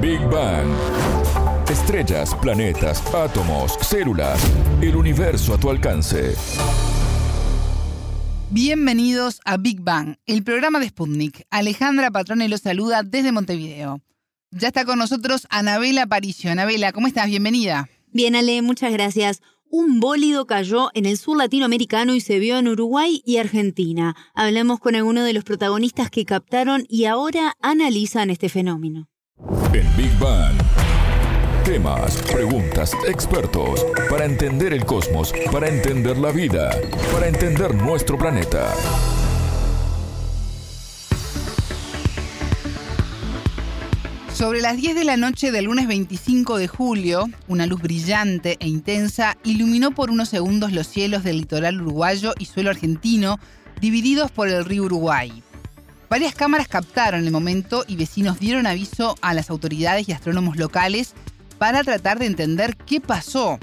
Big Bang. Estrellas, planetas, átomos, células, el universo a tu alcance. Bienvenidos a Big Bang, el programa de Sputnik. Alejandra Patrone los saluda desde Montevideo. Ya está con nosotros Anabela Paricio. Anabela, ¿cómo estás? Bienvenida. Bien, Ale, muchas gracias. Un bólido cayó en el sur latinoamericano y se vio en Uruguay y Argentina. Hablamos con algunos de los protagonistas que captaron y ahora analizan este fenómeno. En Big Bang. Temas, preguntas, expertos. Para entender el cosmos, para entender la vida, para entender nuestro planeta. Sobre las 10 de la noche del lunes 25 de julio, una luz brillante e intensa iluminó por unos segundos los cielos del litoral uruguayo y suelo argentino, divididos por el río Uruguay. Varias cámaras captaron el momento y vecinos dieron aviso a las autoridades y astrónomos locales para tratar de entender qué pasó.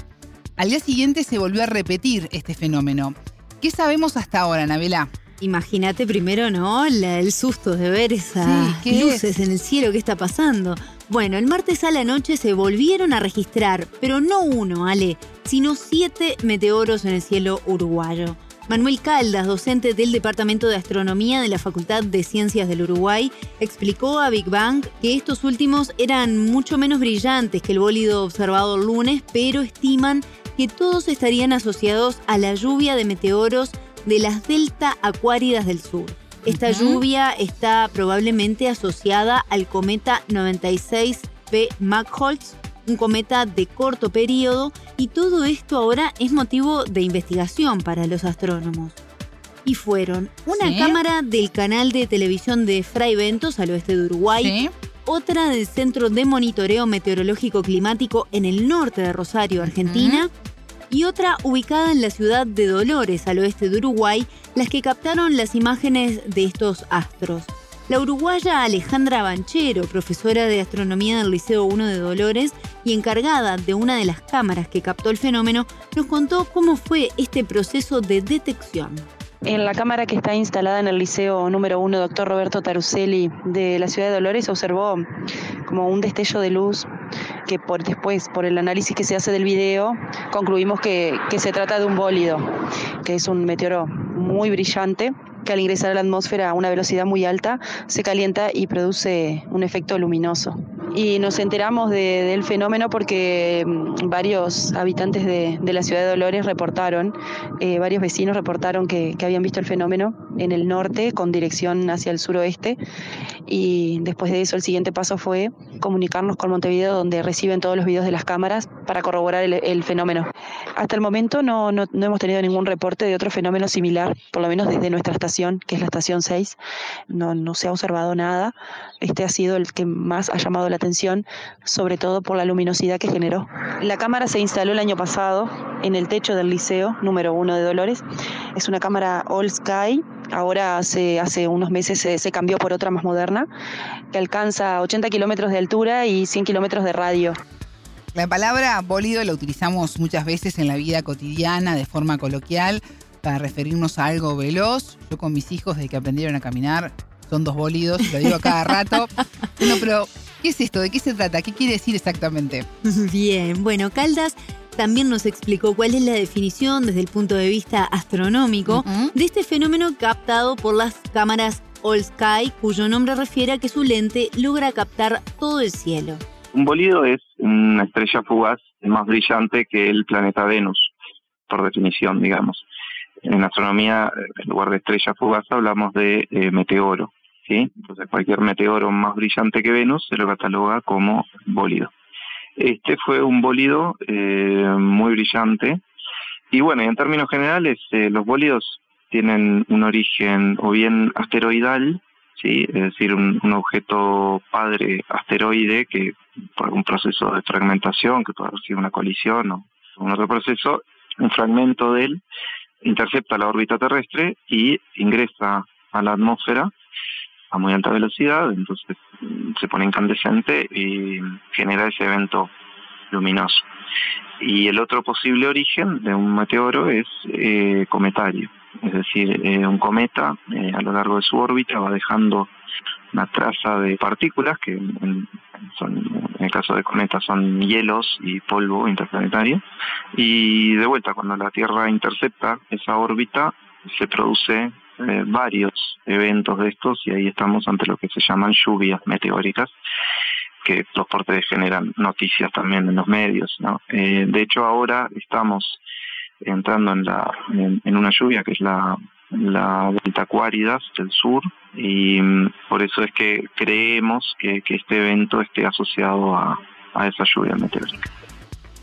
Al día siguiente se volvió a repetir este fenómeno. ¿Qué sabemos hasta ahora, Anabela? Imagínate primero, ¿no? el susto de ver esas luces en el cielo, ¿qué está pasando? Bueno, el martes a la noche se volvieron a registrar, pero no uno, Ale, sino siete meteoros en el cielo uruguayo. Manuel Caldas, docente del Departamento de Astronomía de la Facultad de Ciencias del Uruguay, explicó a Big Bang que estos últimos eran mucho menos brillantes que el bólido observado el lunes, pero estiman que todos estarían asociados a la lluvia de meteoros de las delta acuáridas del sur. Esta lluvia está probablemente asociada al cometa 96P Magholtz, un cometa de corto periodo, y todo esto ahora es motivo de investigación para los astrónomos. Y fueron una cámara del canal de televisión de Fray Ventos al oeste de Uruguay, otra del Centro de Monitoreo Meteorológico Climático en el norte de Rosario, Argentina, y otra ubicada en la ciudad de Dolores, al oeste de Uruguay, las que captaron las imágenes de estos astros. La uruguaya Alejandra Banchero, profesora de astronomía del Liceo 1 de Dolores y encargada de una de las cámaras que captó el fenómeno, nos contó cómo fue este proceso de detección. En la cámara que está instalada en el Liceo número 1, doctor Roberto Taruselli, de la ciudad de Dolores, observó como un destello de luz que por después, por el análisis que se hace del video, concluimos que, que se trata de un bólido, que es un meteoro muy brillante que al ingresar a la atmósfera a una velocidad muy alta se calienta y produce un efecto luminoso. Y nos enteramos del fenómeno porque mm, varios habitantes de, la ciudad de Dolores reportaron, eh, varios vecinos reportaron que, habían visto el fenómeno en el norte con dirección hacia el suroeste y después de eso el siguiente paso fue comunicarnos con Montevideo donde reciben todos los videos de las cámaras para corroborar el, fenómeno. Hasta el momento no, no, hemos tenido ningún reporte de otro fenómeno similar, por lo menos desde nuestra estación, que es la estación 6, no, no se ha observado nada. Este ha sido el que más ha llamado la atención, sobre todo por la luminosidad que generó. La cámara se instaló el año pasado en el techo del liceo número uno de Dolores. Es una cámara All Sky. Ahora hace, hace unos meses se, cambió por otra más moderna, que alcanza 80 kilómetros de altura y 100 kilómetros de radio. La palabra bólido la utilizamos muchas veces en la vida cotidiana de forma coloquial para referirnos a algo veloz. Yo con mis hijos, desde que aprendieron a caminar, son dos bólidos, lo digo cada rato. Bueno, pero ¿qué es esto? ¿De qué se trata? ¿Qué quiere decir exactamente? Bien, bueno, Caldas también nos explicó cuál es la definición desde el punto de vista astronómico de este fenómeno captado por las cámaras All Sky, cuyo nombre refiere a que su lente logra captar todo el cielo. Un bólido es una estrella fugaz más brillante que el planeta Venus, por definición, digamos. En astronomía, en lugar de estrella fugaz, hablamos de eh, meteoro. ¿sí? Entonces, cualquier meteoro más brillante que Venus se lo cataloga como bólido. Este fue un bólido eh, muy brillante. Y bueno, en términos generales, eh, los bólidos tienen un origen o bien asteroidal, ¿sí? es decir, un, objeto padre asteroide que por un proceso de fragmentación, que puede haber sido una colisión o un otro proceso, un fragmento de él intercepta la órbita terrestre y ingresa a la atmósfera a muy alta velocidad, entonces se pone incandescente y genera ese evento luminoso. Y el otro posible origen de un meteoro es eh, cometario, es decir, eh, un cometa eh, a lo largo de su órbita va dejando una traza de partículas que en el caso de cometas son hielos y polvo interplanetario. Y de vuelta, cuando la Tierra intercepta esa órbita, se produce eh, varios eventos de estos y ahí estamos ante lo que se llaman lluvias meteóricas que los portes generan noticias también en los medios. Eh, de hecho, ahora estamos entrando en, la, en, una lluvia que es la, la Delta Acuáridas del sur y mm, por eso es que creemos que, que este evento esté asociado a, a esa lluvia meteórica.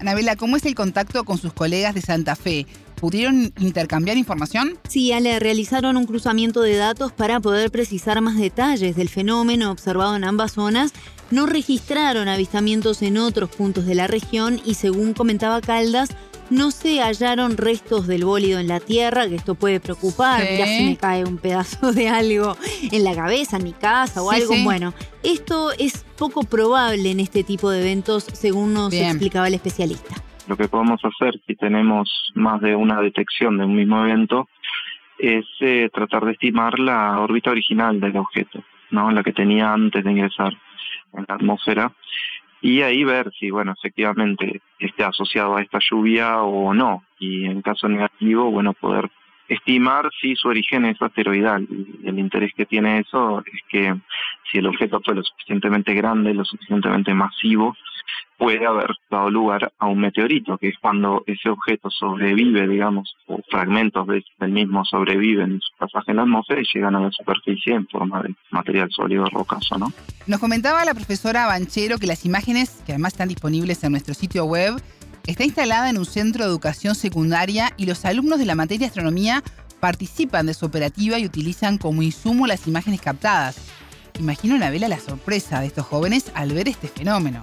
Anabela, ¿cómo es el contacto con sus colegas de Santa Fe? ¿Pudieron intercambiar información? Sí, Ale, realizaron un cruzamiento de datos para poder precisar más detalles del fenómeno observado en ambas zonas. No registraron avistamientos en otros puntos de la región y según comentaba Caldas, no se hallaron restos del bólido en la tierra, que esto puede preocupar. Mira si me cae un pedazo de algo en la cabeza, en mi casa o algo. Bueno, esto es poco probable en este tipo de eventos, según nos explicaba el especialista lo que podemos hacer si tenemos más de una detección de un mismo evento es eh, tratar de estimar la órbita original del objeto, ¿no? la que tenía antes de ingresar en la atmósfera y ahí ver si, bueno, efectivamente esté asociado a esta lluvia o no. Y en caso negativo, bueno, poder estimar si su origen es asteroidal. Y el interés que tiene eso es que si el objeto fue lo suficientemente grande, lo suficientemente masivo, puede haber dado lugar a un meteorito, que es cuando ese objeto sobrevive, digamos, o fragmentos del mismo sobreviven en su pasaje en la atmósfera y llegan a la superficie en forma de material sólido rocoso, ¿no? Nos comentaba la profesora Banchero que las imágenes, que además están disponibles en nuestro sitio web, está instalada en un centro de educación secundaria y los alumnos de la materia astronomía participan de su operativa y utilizan como insumo las imágenes captadas. Imagino una vela la sorpresa de estos jóvenes al ver este fenómeno.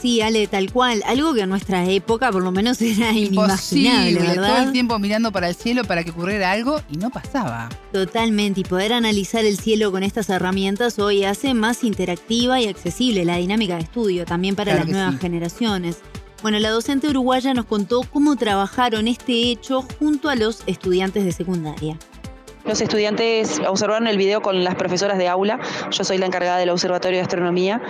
Sí, Ale, tal cual. Algo que en nuestra época por lo menos era inimaginable, ¿verdad? Todo el tiempo mirando para el cielo para que ocurriera algo y no pasaba. Totalmente. Y poder analizar el cielo con estas herramientas hoy hace más interactiva y accesible la dinámica de estudio también para las nuevas generaciones. Bueno, la docente uruguaya nos contó cómo trabajaron este hecho junto a los estudiantes de secundaria. Los estudiantes observaron el video con las profesoras de aula. Yo soy la encargada del Observatorio de Astronomía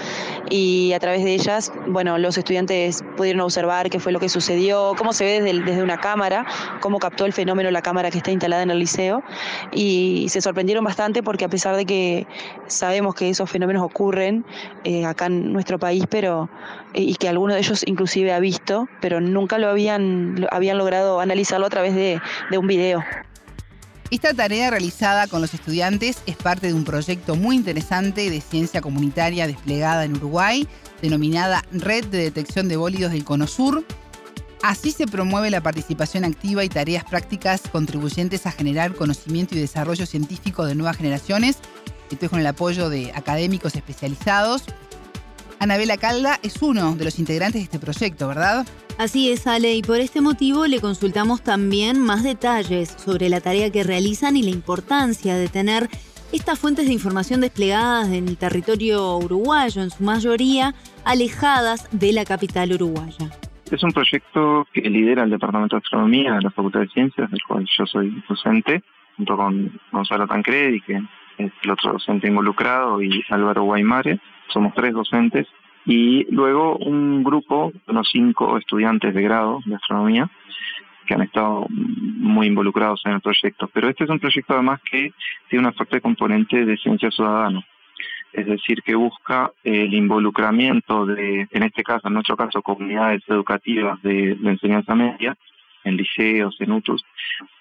y a través de ellas, bueno, los estudiantes pudieron observar qué fue lo que sucedió, cómo se ve desde, una cámara, cómo captó el fenómeno la cámara que está instalada en el liceo y se sorprendieron bastante porque a pesar de que sabemos que esos fenómenos ocurren eh, acá en nuestro país, pero eh, y que alguno de ellos inclusive ha visto, pero nunca lo habían, habían logrado analizarlo a través de, de un video. Esta tarea realizada con los estudiantes es parte de un proyecto muy interesante de ciencia comunitaria desplegada en Uruguay, denominada Red de Detección de Bólidos del Cono Sur. Así se promueve la participación activa y tareas prácticas contribuyentes a generar conocimiento y desarrollo científico de nuevas generaciones. Esto es con el apoyo de académicos especializados. Anabela Calda es uno de los integrantes de este proyecto, ¿verdad? Así es, Ale, y por este motivo le consultamos también más detalles sobre la tarea que realizan y la importancia de tener estas fuentes de información desplegadas en el territorio uruguayo, en su mayoría alejadas de la capital uruguaya. Es un proyecto que lidera el Departamento de Astronomía de la Facultad de Ciencias, del cual yo soy docente, junto con Gonzalo Tancredi, que es el otro docente involucrado, y Álvaro Guaymare. Somos tres docentes y luego un grupo, unos cinco estudiantes de grado de astronomía, que han estado muy involucrados en el proyecto. Pero este es un proyecto además que tiene una fuerte componente de ciencia ciudadana, es decir, que busca el involucramiento de, en este caso, en nuestro caso, comunidades educativas de, enseñanza media, en liceos, en UTUS,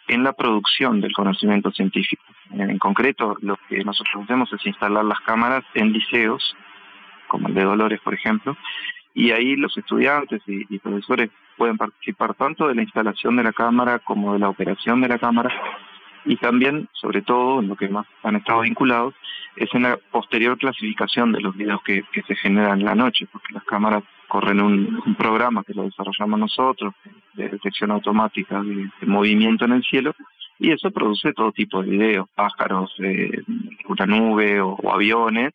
en la producción del conocimiento científico. En concreto, lo que nosotros hacemos es instalar las cámaras en liceos como el de Dolores, por ejemplo, y ahí los estudiantes y, profesores pueden participar tanto de la instalación de la cámara como de la operación de la cámara y también, sobre todo, en lo que más han estado vinculados, es en la posterior clasificación de los videos que, se generan en la noche, porque las cámaras corren un, programa que lo desarrollamos nosotros, de detección automática de, movimiento en el cielo, y eso produce todo tipo de videos, pájaros, eh, una nube o aviones,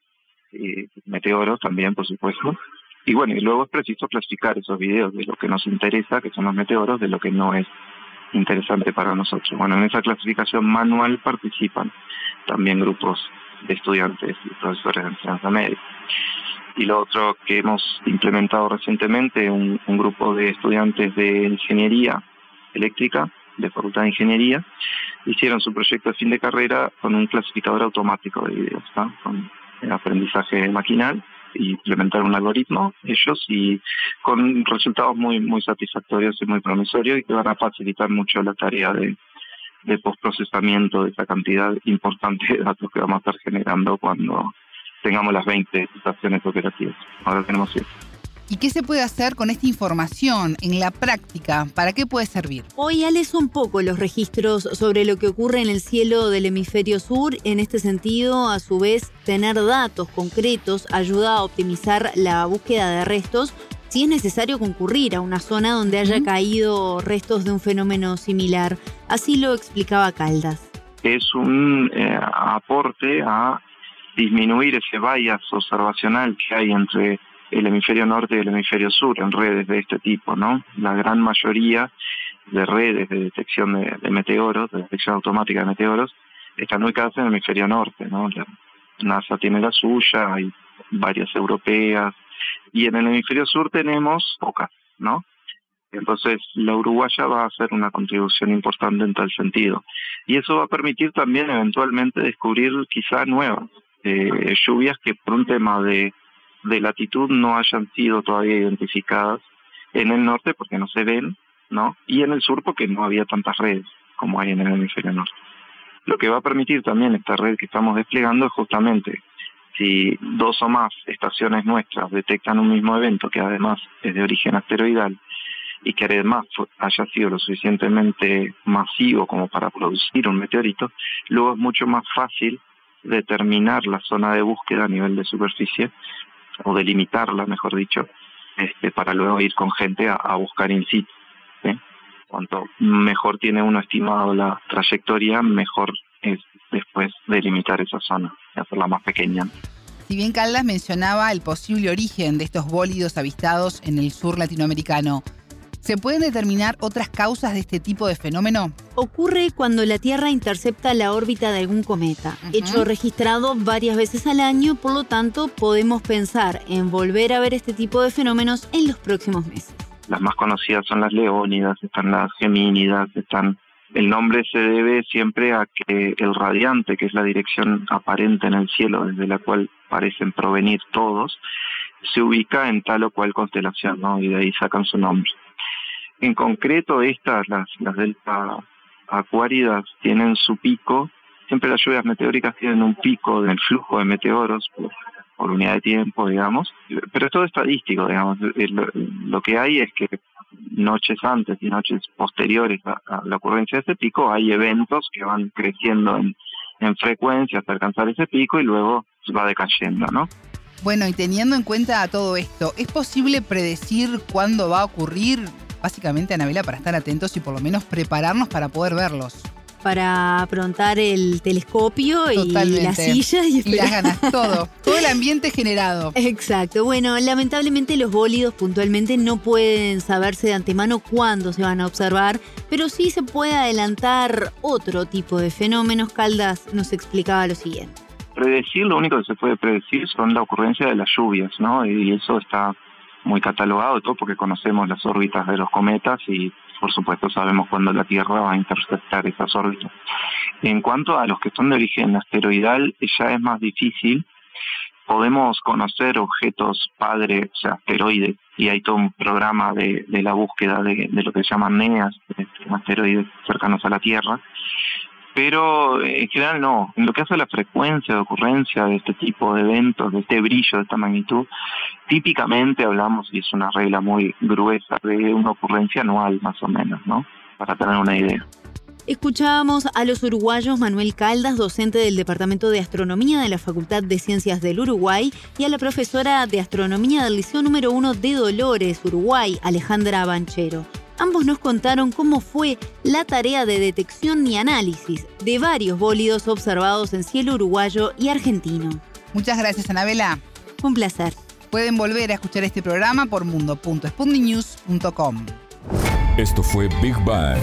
y meteoros también, por supuesto. Y bueno, y luego es preciso clasificar esos videos de lo que nos interesa, que son los meteoros, de lo que no es interesante para nosotros. Bueno, en esa clasificación manual participan también grupos de estudiantes y profesores de enseñanza media. Y lo otro que hemos implementado recientemente, un, grupo de estudiantes de ingeniería eléctrica, de Facultad de Ingeniería, hicieron su proyecto de fin de carrera con un clasificador automático de videos, con aprendizaje maquinal implementar un algoritmo ellos y con resultados muy muy satisfactorios y muy promisorios y que van a facilitar mucho la tarea de, de postprocesamiento de esa cantidad importante de datos que vamos a estar generando cuando tengamos las 20 estaciones operativas. Ahora tenemos 7. ¿Y qué se puede hacer con esta información en la práctica? ¿Para qué puede servir? Hoy ales un poco los registros sobre lo que ocurre en el cielo del hemisferio sur. En este sentido, a su vez, tener datos concretos ayuda a optimizar la búsqueda de restos si es necesario concurrir a una zona donde haya caído restos de un fenómeno similar. Así lo explicaba Caldas. Es un eh, aporte a disminuir ese bias observacional que hay entre el hemisferio norte y el hemisferio sur en redes de este tipo, ¿no? La gran mayoría de redes de detección de, meteoros, de detección automática de meteoros, están ubicadas en el hemisferio norte, ¿no? La NASA tiene la suya, hay varias europeas, y en el hemisferio sur tenemos pocas, ¿no? Entonces, la uruguaya va a hacer una contribución importante en tal sentido. Y eso va a permitir también eventualmente descubrir quizá nuevas eh, lluvias que por un tema de de latitud no hayan sido todavía identificadas en el norte porque no se ven, ¿no? Y en el sur porque no había tantas redes como hay en el hemisferio norte. Lo que va a permitir también esta red que estamos desplegando es justamente si dos o más estaciones nuestras detectan un mismo evento que además es de origen asteroidal y que además haya sido lo suficientemente masivo como para producir un meteorito, luego es mucho más fácil determinar la zona de búsqueda a nivel de superficie o delimitarla, mejor dicho, este, para luego ir con gente a, buscar in situ. Cuanto mejor tiene uno estimado la trayectoria, mejor es después delimitar esa zona y hacerla más pequeña. Si bien Caldas mencionaba el posible origen de estos bólidos avistados en el sur latinoamericano, ¿Se pueden determinar otras causas de este tipo de fenómeno? Ocurre cuando la Tierra intercepta la órbita de algún cometa, hecho registrado varias veces al año, por lo tanto podemos pensar en volver a ver este tipo de fenómenos en los próximos meses. Las más conocidas son las leónidas, están las gemínidas, están el nombre se debe siempre a que el radiante, que es la dirección aparente en el cielo desde la cual parecen provenir todos, se ubica en tal o cual constelación, ¿no? Y de ahí sacan su nombre. En concreto, estas, las, las delta acuáridas, tienen su pico. Siempre las lluvias meteóricas tienen un pico en el flujo de meteoros por, unidad de tiempo, digamos. Pero es todo estadístico, digamos. Eh, lo, que hay es que noches antes y noches posteriores a, la ocurrencia de ese pico hay eventos que van creciendo en, en frecuencia hasta alcanzar ese pico y luego va decayendo, ¿no? Bueno, y teniendo en cuenta todo esto, ¿es posible predecir cuándo va a ocurrir? Básicamente, Anabela, para estar atentos y por lo menos prepararnos para poder verlos para aprontar el telescopio y la silla y, y las ganas, todo, todo el ambiente generado. Exacto. Bueno, lamentablemente los bólidos puntualmente no pueden saberse de antemano cuándo se van a observar, pero sí se puede adelantar otro tipo de fenómenos. Caldas nos explicaba lo siguiente. Predecir, lo único que se puede predecir son la ocurrencia de las lluvias, ¿no? Y eso está muy catalogado, todo porque conocemos las órbitas de los cometas y por supuesto sabemos cuándo la Tierra va a interceptar esas órbitas. En cuanto a los que son de origen asteroidal, ya es más difícil. Podemos conocer objetos padre, o sea, asteroides, y hay todo un programa de, la búsqueda de, lo que se llaman NEAS, asteroides cercanos a la Tierra, pero en general no. En lo que hace a la frecuencia de ocurrencia de este tipo de eventos, de este brillo de esta magnitud, típicamente hablamos, y es una regla muy gruesa, de una ocurrencia anual más o menos, ¿no? Para tener una idea. Escuchábamos a los uruguayos Manuel Caldas, docente del Departamento de Astronomía de la Facultad de Ciencias del Uruguay, y a la profesora de Astronomía del Liceo número 1 de Dolores, Uruguay, Alejandra Banchero. Ambos nos contaron cómo fue la tarea de detección y análisis de varios bólidos observados en cielo uruguayo y argentino. Muchas gracias, Anabela. Un placer. Pueden volver a escuchar este programa por mundo.spundinews.com. Esto fue Big Bang